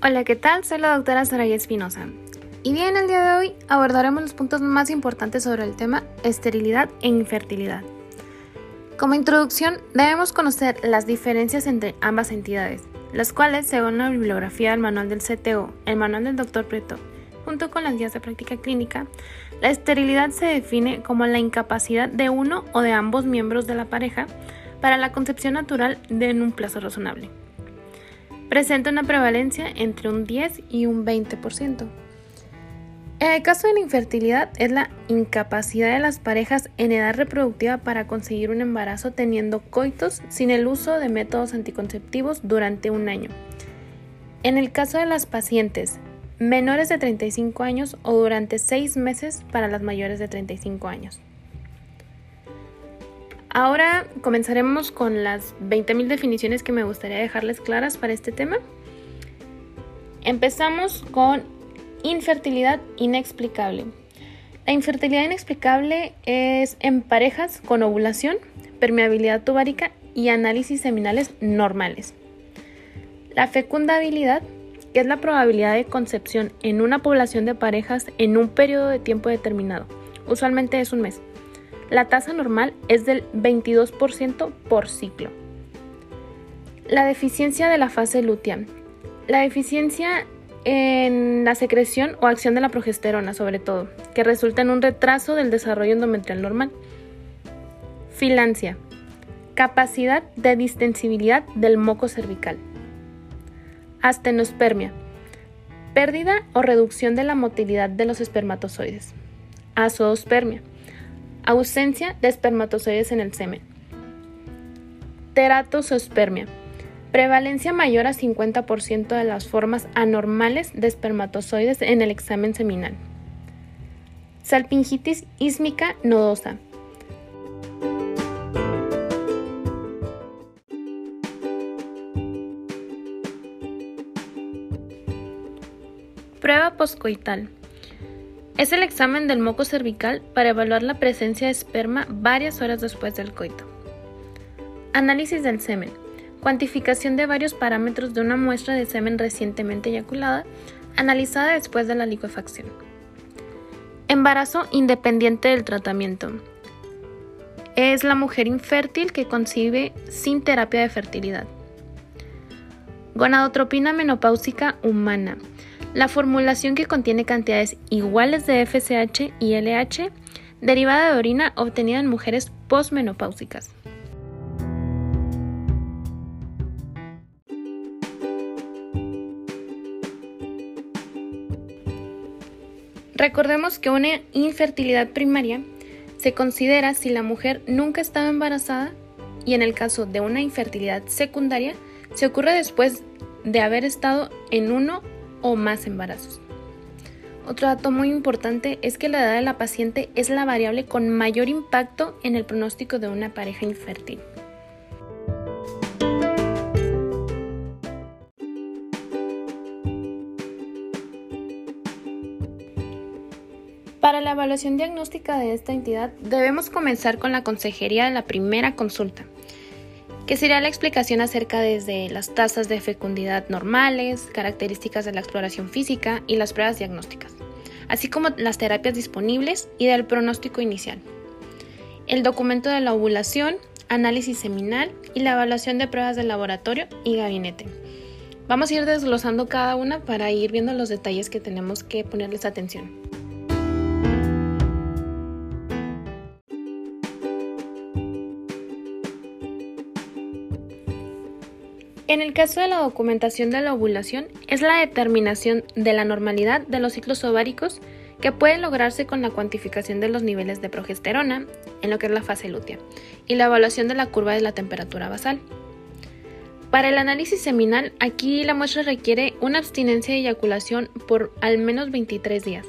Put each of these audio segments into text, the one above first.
Hola, ¿qué tal? Soy la doctora Saraya Espinosa. Y bien, el día de hoy abordaremos los puntos más importantes sobre el tema esterilidad e infertilidad. Como introducción, debemos conocer las diferencias entre ambas entidades, las cuales, según la bibliografía del manual del CTO, el manual del Dr. Preto, junto con las guías de práctica clínica, la esterilidad se define como la incapacidad de uno o de ambos miembros de la pareja para la concepción natural en un plazo razonable presenta una prevalencia entre un 10 y un 20%. En el caso de la infertilidad es la incapacidad de las parejas en edad reproductiva para conseguir un embarazo teniendo coitos sin el uso de métodos anticonceptivos durante un año. En el caso de las pacientes menores de 35 años o durante 6 meses para las mayores de 35 años. Ahora comenzaremos con las 20.000 definiciones que me gustaría dejarles claras para este tema. Empezamos con infertilidad inexplicable. La infertilidad inexplicable es en parejas con ovulación, permeabilidad tubárica y análisis seminales normales. La fecundabilidad, es la probabilidad de concepción en una población de parejas en un periodo de tiempo determinado, usualmente es un mes. La tasa normal es del 22% por ciclo. La deficiencia de la fase lútea. La deficiencia en la secreción o acción de la progesterona, sobre todo, que resulta en un retraso del desarrollo endometrial normal. Filancia. Capacidad de distensibilidad del moco cervical. Astenospermia. Pérdida o reducción de la motilidad de los espermatozoides. Azoospermia Ausencia de espermatozoides en el semen. Teratosospermia. Prevalencia mayor a 50% de las formas anormales de espermatozoides en el examen seminal. Salpingitis ísmica nodosa. Prueba poscoital. Es el examen del moco cervical para evaluar la presencia de esperma varias horas después del coito. Análisis del semen. Cuantificación de varios parámetros de una muestra de semen recientemente eyaculada, analizada después de la liquefacción. Embarazo independiente del tratamiento. Es la mujer infértil que concibe sin terapia de fertilidad. Gonadotropina menopáusica humana la formulación que contiene cantidades iguales de FSH y LH derivada de orina obtenida en mujeres posmenopáusicas. Recordemos que una infertilidad primaria se considera si la mujer nunca estaba embarazada y en el caso de una infertilidad secundaria se ocurre después de haber estado en uno o más embarazos. Otro dato muy importante es que la edad de la paciente es la variable con mayor impacto en el pronóstico de una pareja infértil. Para la evaluación diagnóstica de esta entidad debemos comenzar con la consejería de la primera consulta, que sería la explicación acerca desde las tasas de fecundidad normales, características de la exploración física y las pruebas diagnósticas, así como las terapias disponibles y del pronóstico inicial. El documento de la ovulación, análisis seminal y la evaluación de pruebas de laboratorio y gabinete. Vamos a ir desglosando cada una para ir viendo los detalles que tenemos que ponerles atención. En el caso de la documentación de la ovulación, es la determinación de la normalidad de los ciclos ováricos que puede lograrse con la cuantificación de los niveles de progesterona, en lo que es la fase lútea, y la evaluación de la curva de la temperatura basal. Para el análisis seminal, aquí la muestra requiere una abstinencia de eyaculación por al menos 23 días.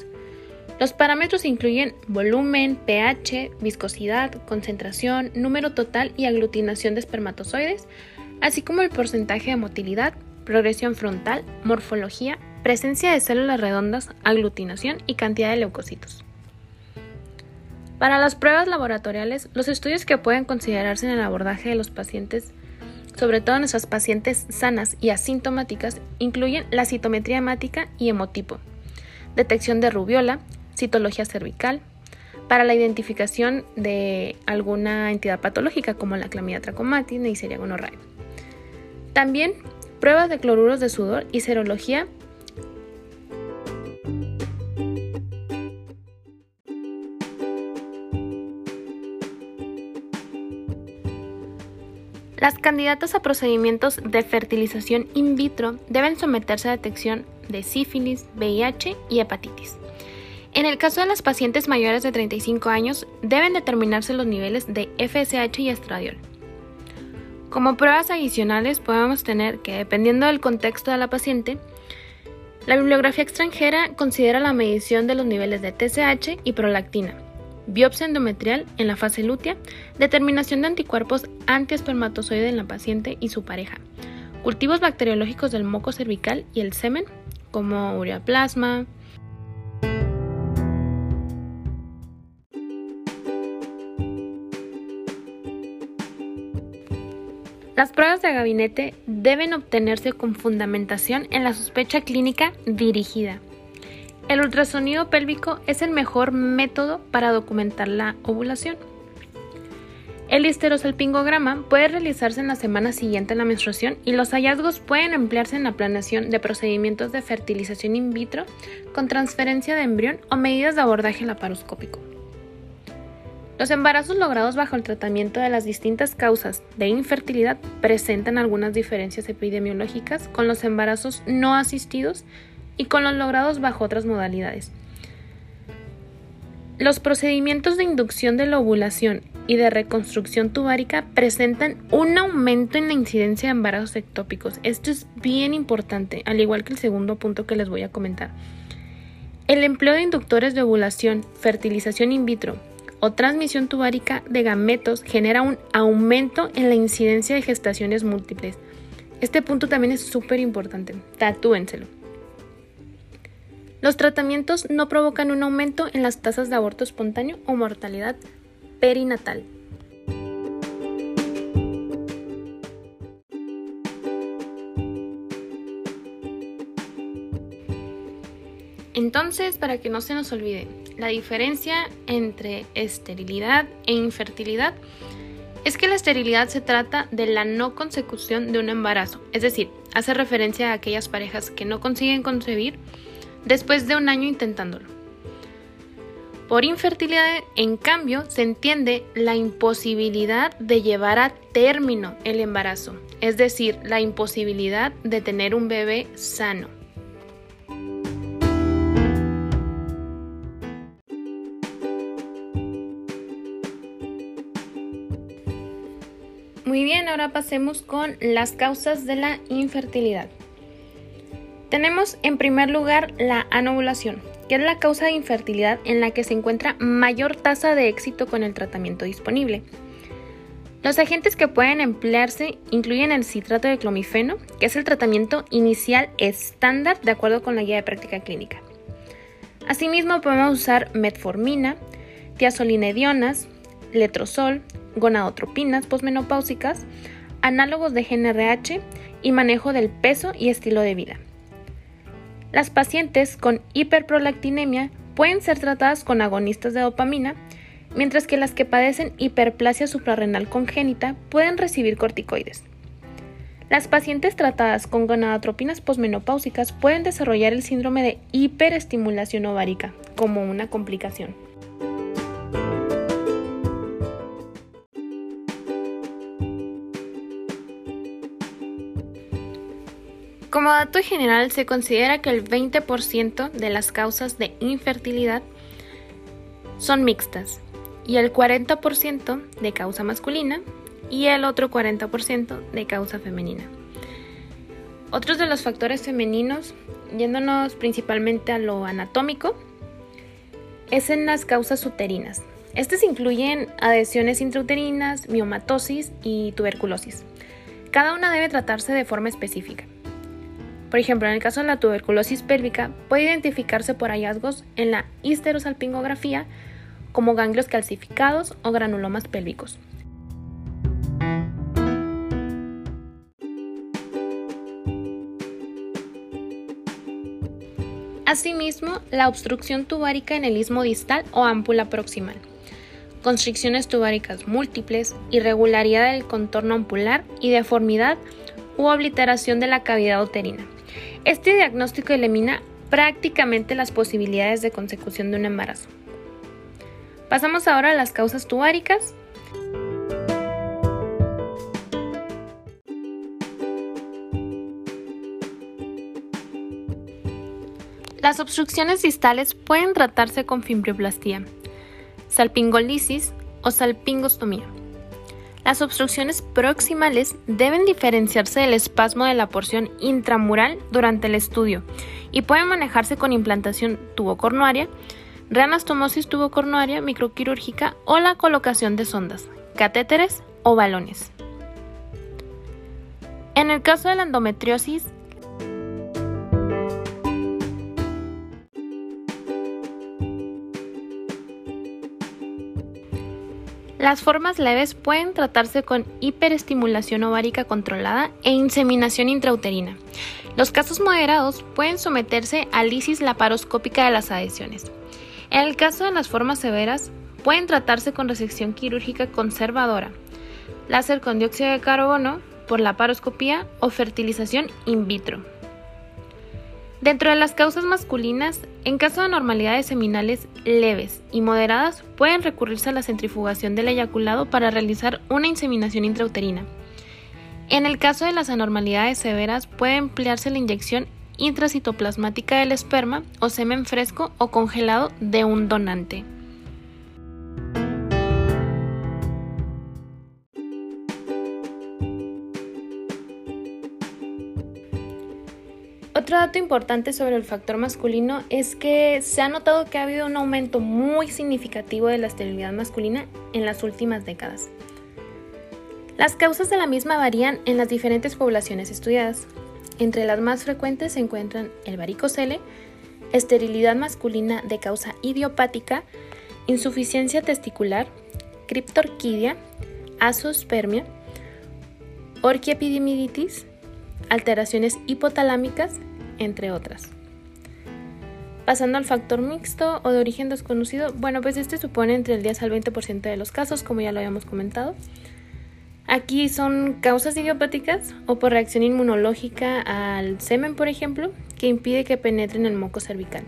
Los parámetros incluyen volumen, pH, viscosidad, concentración, número total y aglutinación de espermatozoides, así como el porcentaje de motilidad, progresión frontal, morfología, presencia de células redondas, aglutinación y cantidad de leucocitos. Para las pruebas laboratoriales, los estudios que pueden considerarse en el abordaje de los pacientes sobre todo en nuestras pacientes sanas y asintomáticas, incluyen la citometría hemática y hemotipo, detección de rubiola, citología cervical, para la identificación de alguna entidad patológica como la clamidia trachomatis, Neisseria gonorrhoeae. También pruebas de cloruros de sudor y serología Las candidatas a procedimientos de fertilización in vitro deben someterse a detección de sífilis, VIH y hepatitis. En el caso de las pacientes mayores de 35 años, deben determinarse los niveles de FSH y estradiol. Como pruebas adicionales podemos tener que, dependiendo del contexto de la paciente, la bibliografía extranjera considera la medición de los niveles de TSH y prolactina, biopsia endometrial en la fase lútea, determinación de anticuerpos antiespermatozoide en la paciente y su pareja, cultivos bacteriológicos del moco cervical y el semen, como ureaplasma, Las pruebas de gabinete deben obtenerse con fundamentación en la sospecha clínica dirigida. El ultrasonido pélvico es el mejor método para documentar la ovulación. El histerosalpingograma puede realizarse en la semana siguiente a la menstruación y los hallazgos pueden emplearse en la planeación de procedimientos de fertilización in vitro con transferencia de embrión o medidas de abordaje laparoscópico. Los embarazos logrados bajo el tratamiento de las distintas causas de infertilidad presentan algunas diferencias epidemiológicas con los embarazos no asistidos y con los logrados bajo otras modalidades. Los procedimientos de inducción de la ovulación y de reconstrucción tubárica presentan un aumento en la incidencia de embarazos ectópicos. Esto es bien importante, al igual que el segundo punto que les voy a comentar. El empleo de inductores de ovulación, fertilización in vitro, o transmisión tubárica de gametos genera un aumento en la incidencia de gestaciones múltiples. Este punto también es súper importante, tatúenselo. Los tratamientos no provocan un aumento en las tasas de aborto espontáneo o mortalidad perinatal. Entonces, para que no se nos olvide, la diferencia entre esterilidad e infertilidad es que la esterilidad se trata de la no consecución de un embarazo, es decir, hace referencia a aquellas parejas que no consiguen concebir después de un año intentándolo. Por infertilidad, en cambio, se entiende la imposibilidad de llevar a término el embarazo, es decir, la imposibilidad de tener un bebé sano. Ahora pasemos con las causas de la infertilidad. Tenemos en primer lugar la anovulación, que es la causa de infertilidad en la que se encuentra mayor tasa de éxito con el tratamiento disponible. Los agentes que pueden emplearse incluyen el citrato de clomifeno, que es el tratamiento inicial estándar de acuerdo con la guía de práctica clínica. Asimismo, podemos usar metformina, tiazolinedionas, letrozol, gonadotropinas posmenopáusicas, análogos de GNRH y manejo del peso y estilo de vida. Las pacientes con hiperprolactinemia pueden ser tratadas con agonistas de dopamina, mientras que las que padecen hiperplasia suprarrenal congénita pueden recibir corticoides. Las pacientes tratadas con gonadotropinas posmenopáusicas pueden desarrollar el síndrome de hiperestimulación ovárica como una complicación. Como dato general, se considera que el 20% de las causas de infertilidad son mixtas y el 40% de causa masculina y el otro 40% de causa femenina. Otros de los factores femeninos, yéndonos principalmente a lo anatómico, es en las causas uterinas. Estas incluyen adhesiones intrauterinas, miomatosis y tuberculosis. Cada una debe tratarse de forma específica. Por ejemplo, en el caso de la tuberculosis pélvica, puede identificarse por hallazgos en la histerosalpingografía como ganglios calcificados o granulomas pélvicos. Asimismo, la obstrucción tubárica en el istmo distal o ámpula proximal, constricciones tubáricas múltiples, irregularidad del contorno ampular y deformidad u obliteración de la cavidad uterina. Este diagnóstico elimina prácticamente las posibilidades de consecución de un embarazo. Pasamos ahora a las causas tubáricas. Las obstrucciones distales pueden tratarse con fimbrioplastia, salpingolisis o salpingostomía. Las obstrucciones proximales deben diferenciarse del espasmo de la porción intramural durante el estudio y pueden manejarse con implantación tubocornuaria, reanastomosis tubocornuaria microquirúrgica o la colocación de sondas, catéteres o balones. En el caso de la endometriosis, Las formas leves pueden tratarse con hiperestimulación ovárica controlada e inseminación intrauterina. Los casos moderados pueden someterse a lisis laparoscópica de las adhesiones. En el caso de las formas severas, pueden tratarse con resección quirúrgica conservadora, láser con dióxido de carbono por laparoscopía o fertilización in vitro. Dentro de las causas masculinas, en caso de anormalidades seminales leves y moderadas, pueden recurrirse a la centrifugación del eyaculado para realizar una inseminación intrauterina. En el caso de las anormalidades severas, puede emplearse la inyección intracitoplasmática del esperma o semen fresco o congelado de un donante. Otro dato importante sobre el factor masculino es que se ha notado que ha habido un aumento muy significativo de la esterilidad masculina en las últimas décadas. Las causas de la misma varían en las diferentes poblaciones estudiadas. Entre las más frecuentes se encuentran el varicocele, esterilidad masculina de causa idiopática, insuficiencia testicular, criptorquidia, azospermia, orquiepidimiditis, alteraciones hipotalámicas entre otras. Pasando al factor mixto o de origen desconocido, bueno, pues este supone entre el 10 al 20% de los casos, como ya lo habíamos comentado. Aquí son causas idiopáticas o por reacción inmunológica al semen, por ejemplo, que impide que penetre en el moco cervical.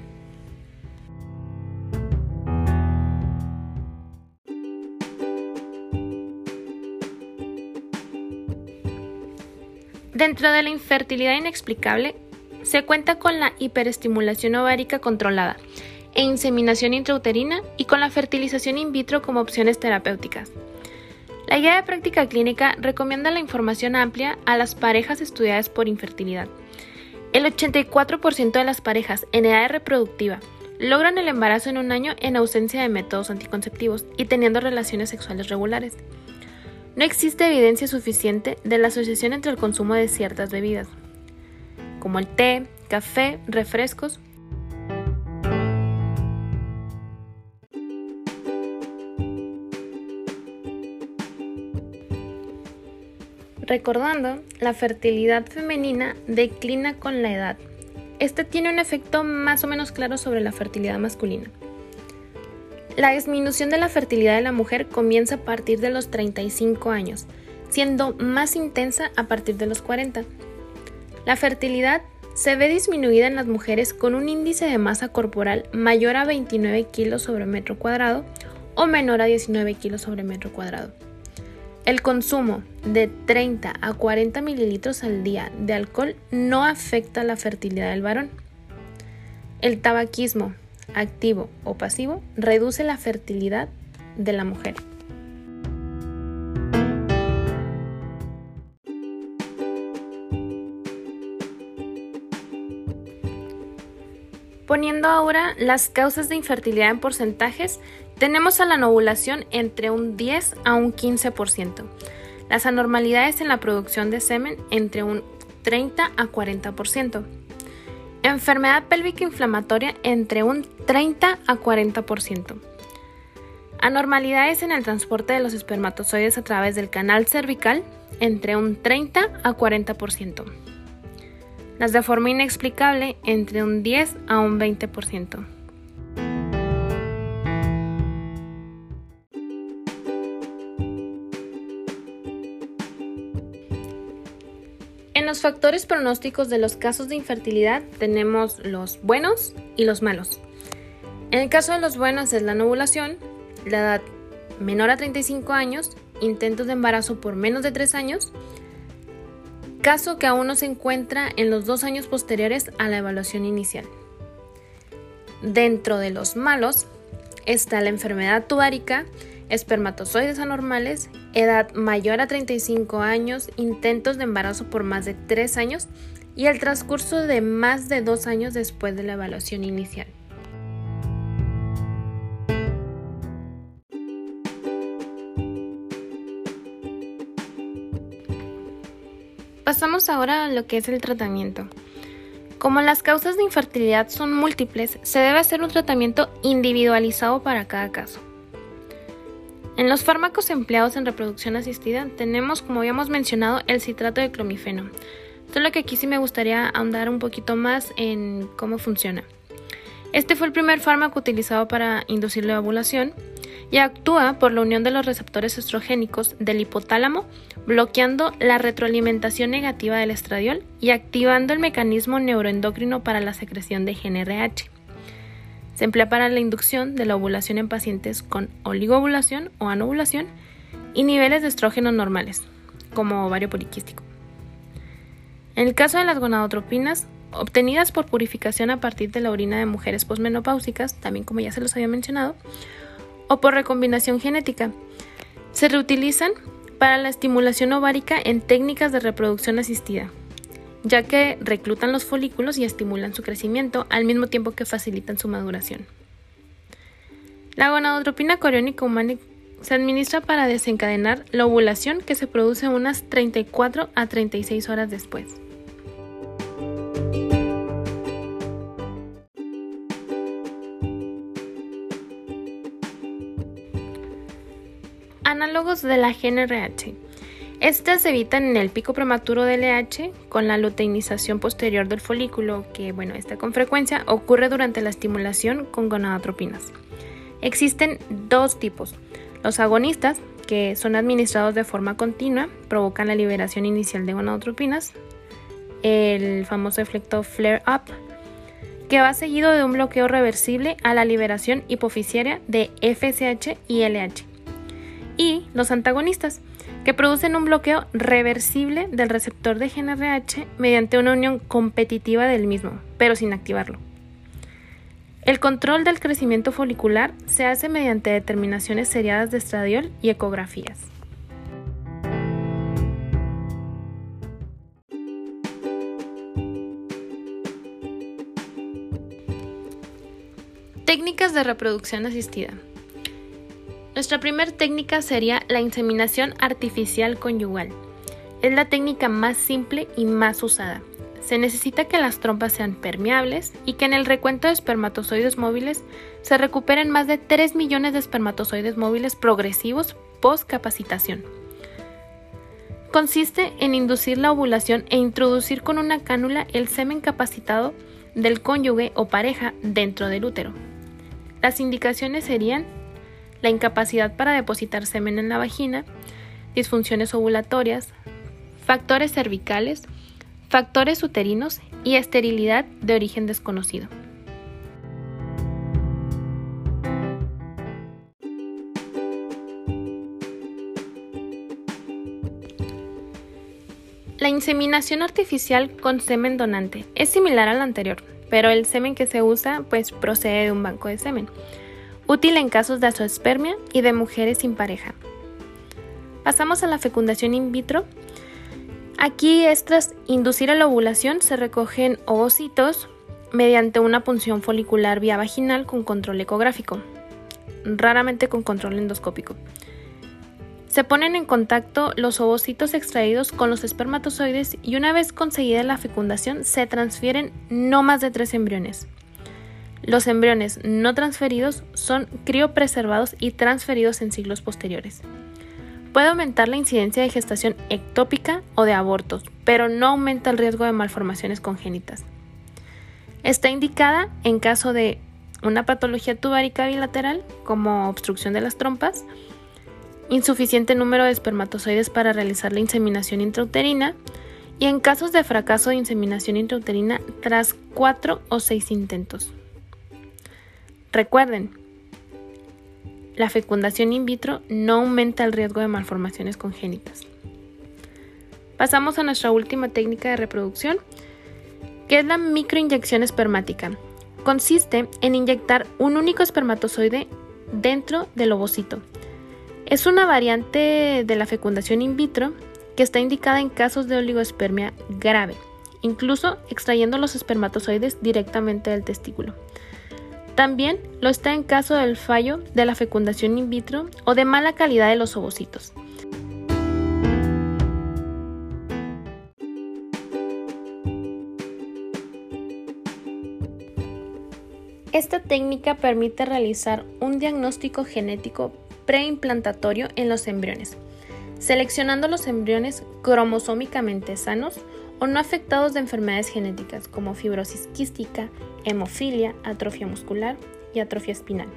Dentro de la infertilidad inexplicable, se cuenta con la hiperestimulación ovárica controlada e inseminación intrauterina y con la fertilización in vitro como opciones terapéuticas. La guía de práctica clínica recomienda la información amplia a las parejas estudiadas por infertilidad. El 84% de las parejas en edad reproductiva logran el embarazo en un año en ausencia de métodos anticonceptivos y teniendo relaciones sexuales regulares. No existe evidencia suficiente de la asociación entre el consumo de ciertas bebidas, como el té, café, refrescos. Recordando, la fertilidad femenina declina con la edad. Este tiene un efecto más o menos claro sobre la fertilidad masculina. La disminución de la fertilidad de la mujer comienza a partir de los 35 años, siendo más intensa a partir de los 40. La fertilidad se ve disminuida en las mujeres con un índice de masa corporal mayor a 29 kilos sobre metro cuadrado o menor a 19 kilos sobre metro cuadrado. El consumo de 30 a 40 mililitros al día de alcohol no afecta la fertilidad del varón. El tabaquismo, activo o pasivo, reduce la fertilidad de la mujer. Poniendo ahora las causas de infertilidad en porcentajes, tenemos a la ovulación entre un 10 a un 15%, las anormalidades en la producción de semen entre un 30 a 40%, enfermedad pélvica inflamatoria entre un 30 a 40%, anormalidades en el transporte de los espermatozoides a través del canal cervical entre un 30 a 40%. Las de forma inexplicable entre un 10 a un 20%. En los factores pronósticos de los casos de infertilidad tenemos los buenos y los malos. En el caso de los buenos es la ovulación, la edad menor a 35 años, intentos de embarazo por menos de 3 años, caso que aún no se encuentra en los dos años posteriores a la evaluación inicial. Dentro de los malos está la enfermedad tubárica, espermatozoides anormales, edad mayor a 35 años, intentos de embarazo por más de 3 años y el transcurso de más de 2 años después de la evaluación inicial. Pasamos ahora a lo que es el tratamiento. Como las causas de infertilidad son múltiples, se debe hacer un tratamiento individualizado para cada caso. En los fármacos empleados en reproducción asistida tenemos, como habíamos mencionado, el citrato de clomifeno. Solo que aquí sí me gustaría ahondar un poquito más en cómo funciona. Este fue el primer fármaco utilizado para inducir la ovulación y actúa por la unión de los receptores estrogénicos del hipotálamo, bloqueando la retroalimentación negativa del estradiol y activando el mecanismo neuroendocrino para la secreción de GNRH. Se emplea para la inducción de la ovulación en pacientes con oligoovulación o anovulación y niveles de estrógeno normales, como ovario poliquístico. En el caso de las gonadotropinas, obtenidas por purificación a partir de la orina de mujeres posmenopáusicas, también como ya se los había mencionado, o por recombinación genética. Se reutilizan para la estimulación ovárica en técnicas de reproducción asistida, ya que reclutan los folículos y estimulan su crecimiento al mismo tiempo que facilitan su maduración. La gonadotropina coriónica humana se administra para desencadenar la ovulación que se produce unas 34 a 36 horas después. Análogos de la GNRH. Estas se evitan en el pico prematuro del LH con la luteinización posterior del folículo, que bueno, esta con frecuencia ocurre durante la estimulación con gonadotropinas. Existen dos tipos. Los agonistas, que son administrados de forma continua, provocan la liberación inicial de gonadotropinas, el famoso efecto flare-up, que va seguido de un bloqueo reversible a la liberación hipofisiaria de FSH y LH y los antagonistas, que producen un bloqueo reversible del receptor de GNRH mediante una unión competitiva del mismo, pero sin activarlo. El control del crecimiento folicular se hace mediante determinaciones seriadas de estradiol y ecografías. Técnicas de reproducción asistida. Nuestra primera técnica sería la inseminación artificial conyugal. Es la técnica más simple y más usada. Se necesita que las trompas sean permeables y que en el recuento de espermatozoides móviles se recuperen más de 3 millones de espermatozoides móviles progresivos post capacitación. Consiste en inducir la ovulación e introducir con una cánula el semen capacitado del cónyuge o pareja dentro del útero. Las indicaciones serían la incapacidad para depositar semen en la vagina, disfunciones ovulatorias, factores cervicales, factores uterinos y esterilidad de origen desconocido. La inseminación artificial con semen donante es similar a la anterior, pero el semen que se usa pues procede de un banco de semen útil en casos de azoospermia y de mujeres sin pareja. Pasamos a la fecundación in vitro. Aquí, tras inducir a la ovulación, se recogen ovocitos mediante una punción folicular vía vaginal con control ecográfico, raramente con control endoscópico. Se ponen en contacto los ovocitos extraídos con los espermatozoides y una vez conseguida la fecundación se transfieren no más de tres embriones. Los embriones no transferidos son criopreservados y transferidos en siglos posteriores. Puede aumentar la incidencia de gestación ectópica o de abortos, pero no aumenta el riesgo de malformaciones congénitas. Está indicada en caso de una patología tubárica bilateral, como obstrucción de las trompas, insuficiente número de espermatozoides para realizar la inseminación intrauterina y en casos de fracaso de inseminación intrauterina tras cuatro o seis intentos. Recuerden, la fecundación in vitro no aumenta el riesgo de malformaciones congénitas. Pasamos a nuestra última técnica de reproducción, que es la microinyección espermática. Consiste en inyectar un único espermatozoide dentro del ovocito. Es una variante de la fecundación in vitro que está indicada en casos de oligospermia grave, incluso extrayendo los espermatozoides directamente del testículo. También lo está en caso del fallo de la fecundación in vitro o de mala calidad de los ovocitos. Esta técnica permite realizar un diagnóstico genético preimplantatorio en los embriones, seleccionando los embriones cromosómicamente sanos o no afectados de enfermedades genéticas como fibrosis quística, hemofilia, atrofia muscular y atrofia espinal.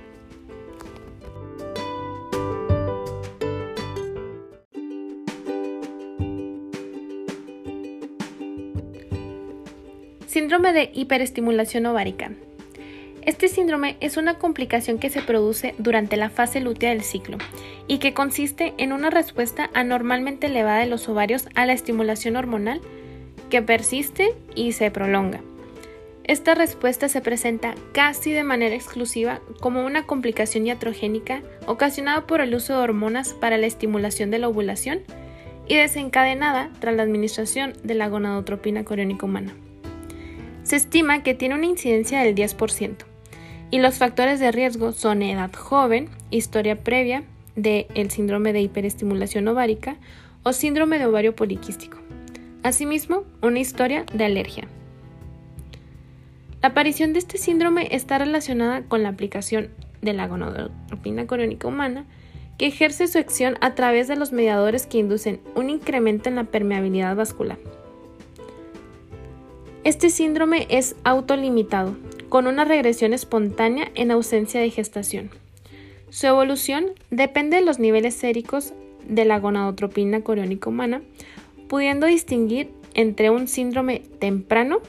Síndrome de hiperestimulación ovárica. Este síndrome es una complicación que se produce durante la fase lútea del ciclo y que consiste en una respuesta anormalmente elevada de los ovarios a la estimulación hormonal persiste y se prolonga. Esta respuesta se presenta casi de manera exclusiva como una complicación iatrogénica ocasionada por el uso de hormonas para la estimulación de la ovulación y desencadenada tras la administración de la gonadotropina coriónica humana. Se estima que tiene una incidencia del 10% y los factores de riesgo son edad joven, historia previa del el síndrome de hiperestimulación ovárica o síndrome de ovario poliquístico. Asimismo, una historia de alergia. La aparición de este síndrome está relacionada con la aplicación de la gonadotropina coriónica humana, que ejerce su acción a través de los mediadores que inducen un incremento en la permeabilidad vascular. Este síndrome es autolimitado, con una regresión espontánea en ausencia de gestación. Su evolución depende de los niveles séricos de la gonadotropina coriónica humana, pudiendo distinguir entre un síndrome temprano,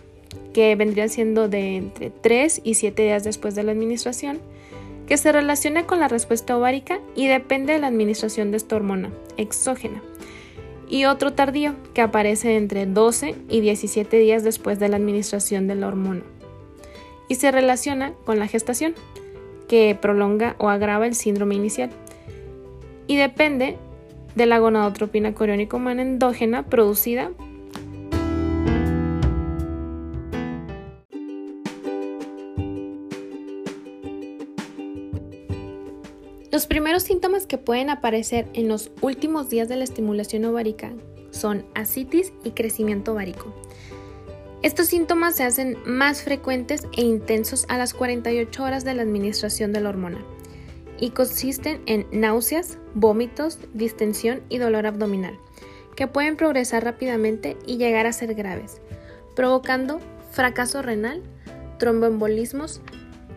que vendría siendo de entre 3 y 7 días después de la administración, que se relaciona con la respuesta ovárica y depende de la administración de esta hormona exógena, y otro tardío, que aparece entre 12 y 17 días después de la administración de la hormona y se relaciona con la gestación, que prolonga o agrava el síndrome inicial. Y depende de la gonadotropina coriónica humana endógena producida Los primeros síntomas que pueden aparecer en los últimos días de la estimulación ovárica son asitis y crecimiento ovárico. Estos síntomas se hacen más frecuentes e intensos a las 48 horas de la administración de la hormona y consisten en náuseas, vómitos, distensión y dolor abdominal, que pueden progresar rápidamente y llegar a ser graves, provocando fracaso renal, tromboembolismos,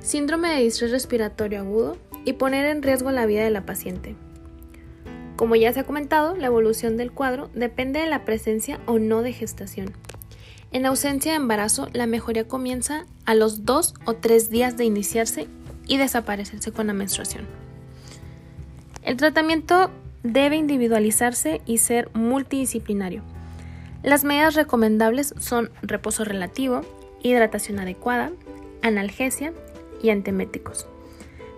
síndrome de distrés respiratorio agudo y poner en riesgo la vida de la paciente. Como ya se ha comentado, la evolución del cuadro depende de la presencia o no de gestación. En ausencia de embarazo, la mejoría comienza a los dos o tres días de iniciarse y desaparecerse con la menstruación. El tratamiento debe individualizarse y ser multidisciplinario. Las medidas recomendables son reposo relativo, hidratación adecuada, analgesia y anteméticos,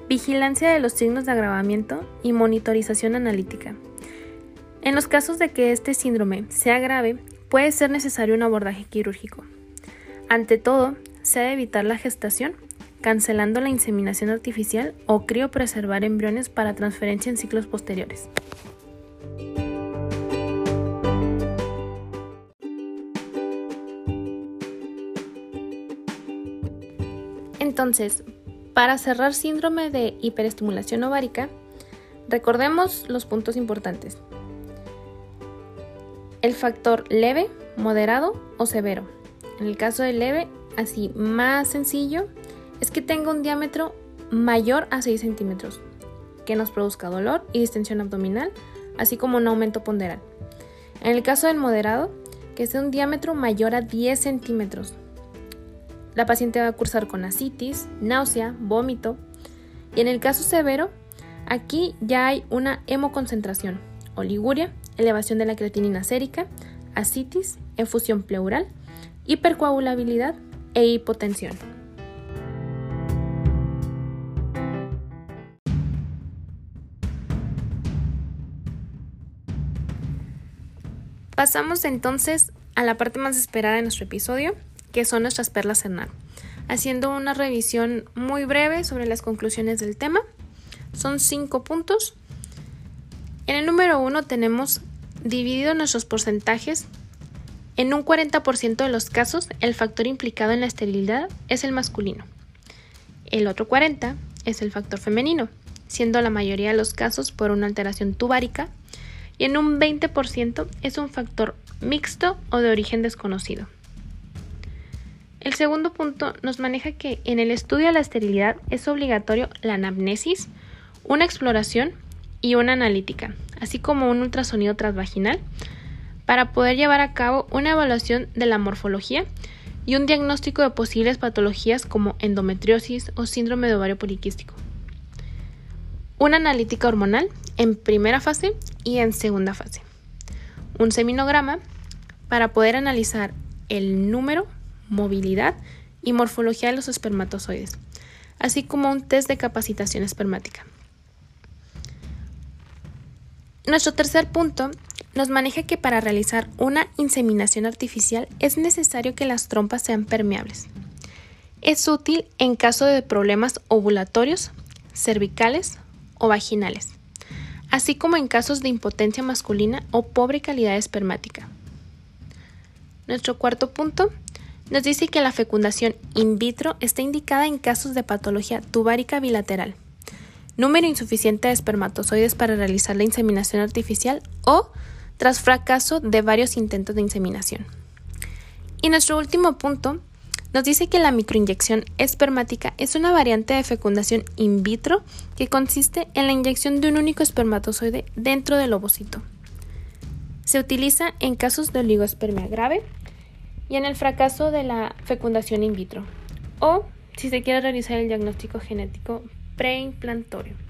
vigilancia de los signos de agravamiento y monitorización analítica. En los casos de que este síndrome sea grave, puede ser necesario un abordaje quirúrgico. Ante todo, se debe evitar la gestación, cancelando la inseminación artificial o criopreservar embriones para transferencia en ciclos posteriores. Entonces, para cerrar síndrome de hiperestimulación ovárica, recordemos los puntos importantes. el factor leve, moderado o severo. En el caso de leve, así más sencillo, es que tenga un diámetro mayor a 6 centímetros, que nos produzca dolor y distensión abdominal, así como un aumento ponderal. En el caso del moderado, que sea un diámetro mayor a 10 centímetros. La paciente va a cursar con asitis, náusea, vómito. Y en el caso severo, aquí ya hay una hemoconcentración, oliguria, elevación de la creatinina sérica, asitis, efusión pleural, hipercoagulabilidad e hipotensión. Pasamos entonces a la parte más esperada de nuestro episodio, que son nuestras perlas CERNAR, haciendo una revisión muy breve sobre las conclusiones del tema. Son cinco puntos. En el número uno tenemos dividido nuestros porcentajes. En un 40% de los casos, el factor implicado en la esterilidad es el masculino. El otro 40% es el factor femenino, siendo la mayoría de los casos por una alteración tubárica y en un 20% es un factor mixto o de origen desconocido. El segundo punto nos maneja que en el estudio de la esterilidad es obligatorio la anamnesis, una exploración y una analítica, así como un ultrasonido transvaginal, para poder llevar a cabo una evaluación de la morfología y un diagnóstico de posibles patologías como endometriosis o síndrome de ovario poliquístico. Una analítica hormonal en primera fase y en segunda fase. Un seminograma para poder analizar el número, movilidad y morfología de los espermatozoides, así como un test de capacitación espermática. Nuestro tercer punto nos maneja que para realizar una inseminación artificial es necesario que las trompas sean permeables. Es útil en caso de problemas ovulatorios, cervicales o vaginales así como en casos de impotencia masculina o pobre calidad espermática. Nuestro cuarto punto nos dice que la fecundación in vitro está indicada en casos de patología tubárica bilateral, número insuficiente de espermatozoides para realizar la inseminación artificial o tras fracaso de varios intentos de inseminación. Y nuestro último punto nos dice que la microinyección espermática es una variante de fecundación in vitro que consiste en la inyección de un único espermatozoide dentro del ovocito. Se utiliza en casos de oligospermia grave y en el fracaso de la fecundación in vitro o si se quiere realizar el diagnóstico genético preimplantorio.